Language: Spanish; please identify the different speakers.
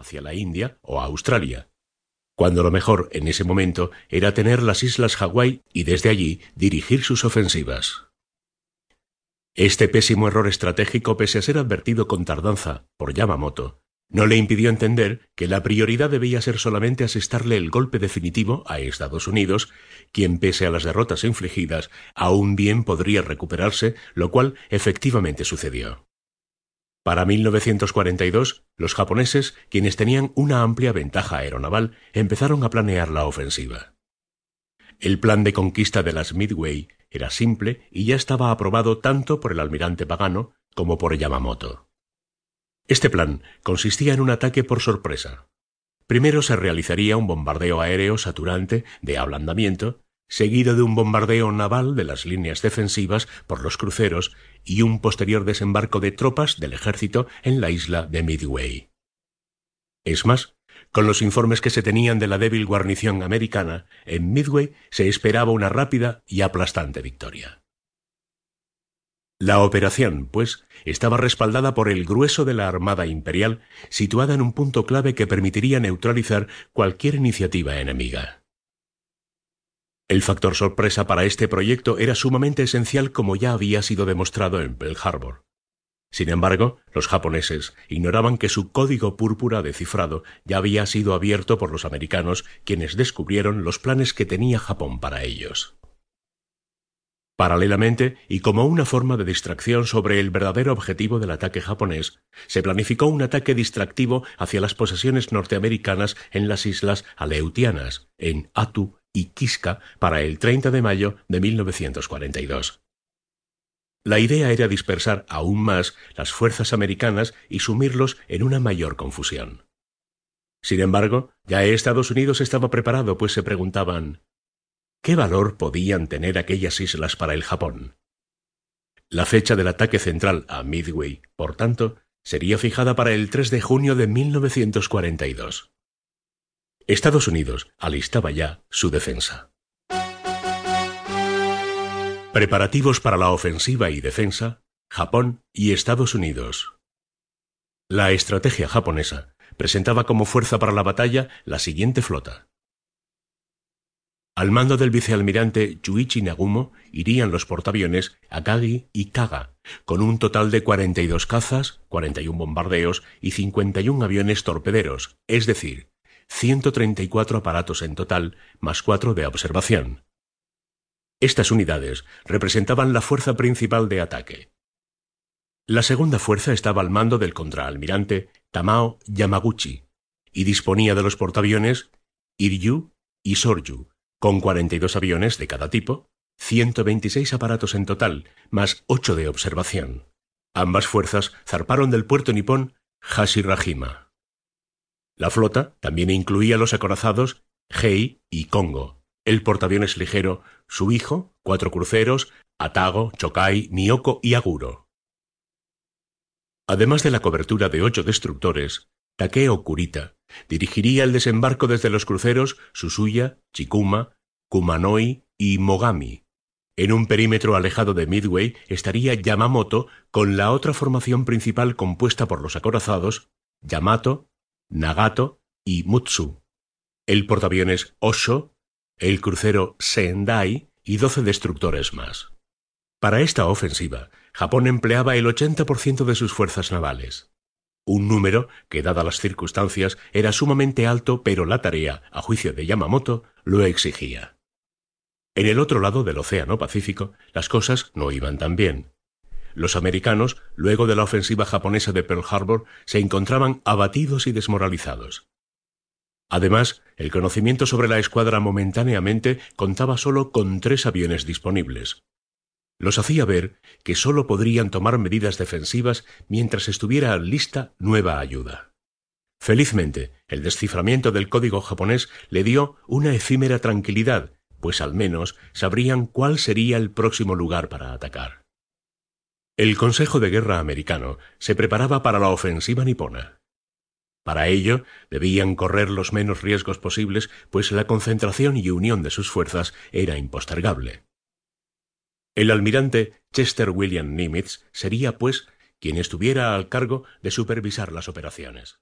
Speaker 1: hacia la India o Australia, cuando lo mejor en ese momento era tener las islas Hawái y desde allí dirigir sus ofensivas. Este pésimo error estratégico, pese a ser advertido con tardanza por Yamamoto, no le impidió entender que la prioridad debía ser solamente asestarle el golpe definitivo a Estados Unidos, quien pese a las derrotas infligidas aún bien podría recuperarse, lo cual efectivamente sucedió. Para 1942, los japoneses, quienes tenían una amplia ventaja aeronaval, empezaron a planear la ofensiva. El plan de conquista de las Midway era simple y ya estaba aprobado tanto por el almirante Pagano como por Yamamoto. Este plan consistía en un ataque por sorpresa. Primero se realizaría un bombardeo aéreo saturante de ablandamiento, seguido de un bombardeo naval de las líneas defensivas por los cruceros y un posterior desembarco de tropas del ejército en la isla de Midway. Es más, con los informes que se tenían de la débil guarnición americana, en Midway se esperaba una rápida y aplastante victoria. La operación, pues, estaba respaldada por el grueso de la Armada Imperial, situada en un punto clave que permitiría neutralizar cualquier iniciativa enemiga. El factor sorpresa para este proyecto era sumamente esencial como ya había sido demostrado en Pearl Harbor. Sin embargo, los japoneses ignoraban que su código púrpura de cifrado ya había sido abierto por los americanos, quienes descubrieron los planes que tenía Japón para ellos. Paralelamente, y como una forma de distracción sobre el verdadero objetivo del ataque japonés, se planificó un ataque distractivo hacia las posesiones norteamericanas en las islas Aleutianas, en Atu y para el 30 de mayo de 1942. La idea era dispersar aún más las fuerzas americanas y sumirlos en una mayor confusión. Sin embargo, ya Estados Unidos estaba preparado, pues se preguntaban ¿Qué valor podían tener aquellas islas para el Japón? La fecha del ataque central a Midway, por tanto, sería fijada para el 3 de junio de 1942. Estados Unidos alistaba ya su defensa. Preparativos para la ofensiva y defensa, Japón y Estados Unidos. La estrategia japonesa presentaba como fuerza para la batalla la siguiente flota. Al mando del vicealmirante Chuichi Nagumo irían los portaaviones Akagi y Kaga, con un total de 42 cazas, 41 bombardeos y 51 aviones torpederos, es decir, 134 aparatos en total, más cuatro de observación. Estas unidades representaban la fuerza principal de ataque. La segunda fuerza estaba al mando del contraalmirante Tamao Yamaguchi y disponía de los portaaviones Iryu y Soryu, con 42 aviones de cada tipo, 126 aparatos en total, más 8 de observación. Ambas fuerzas zarparon del puerto nipón Hashirajima. La flota también incluía los acorazados Hei y Kongo, el portaaviones ligero, su hijo, cuatro cruceros, Atago, Chokai, Miyoko y Aguro. Además de la cobertura de ocho destructores, Takeo Kurita dirigiría el desembarco desde los cruceros Susuya, Chikuma, Kumanoi y Mogami. En un perímetro alejado de Midway estaría Yamamoto con la otra formación principal compuesta por los acorazados Yamato, Nagato y Mutsu, el portaaviones Osho, el crucero Sendai y doce destructores más. Para esta ofensiva, Japón empleaba el 80% de sus fuerzas navales un número que, dadas las circunstancias, era sumamente alto, pero la tarea, a juicio de Yamamoto, lo exigía. En el otro lado del Océano Pacífico, las cosas no iban tan bien. Los americanos, luego de la ofensiva japonesa de Pearl Harbor, se encontraban abatidos y desmoralizados. Además, el conocimiento sobre la escuadra momentáneamente contaba solo con tres aviones disponibles, los hacía ver que sólo podrían tomar medidas defensivas mientras estuviera lista nueva ayuda. Felizmente, el desciframiento del código japonés le dio una efímera tranquilidad, pues al menos sabrían cuál sería el próximo lugar para atacar. El Consejo de Guerra americano se preparaba para la ofensiva nipona. Para ello debían correr los menos riesgos posibles, pues la concentración y unión de sus fuerzas era impostergable. El almirante Chester William Nimitz sería, pues, quien estuviera al cargo de supervisar las operaciones.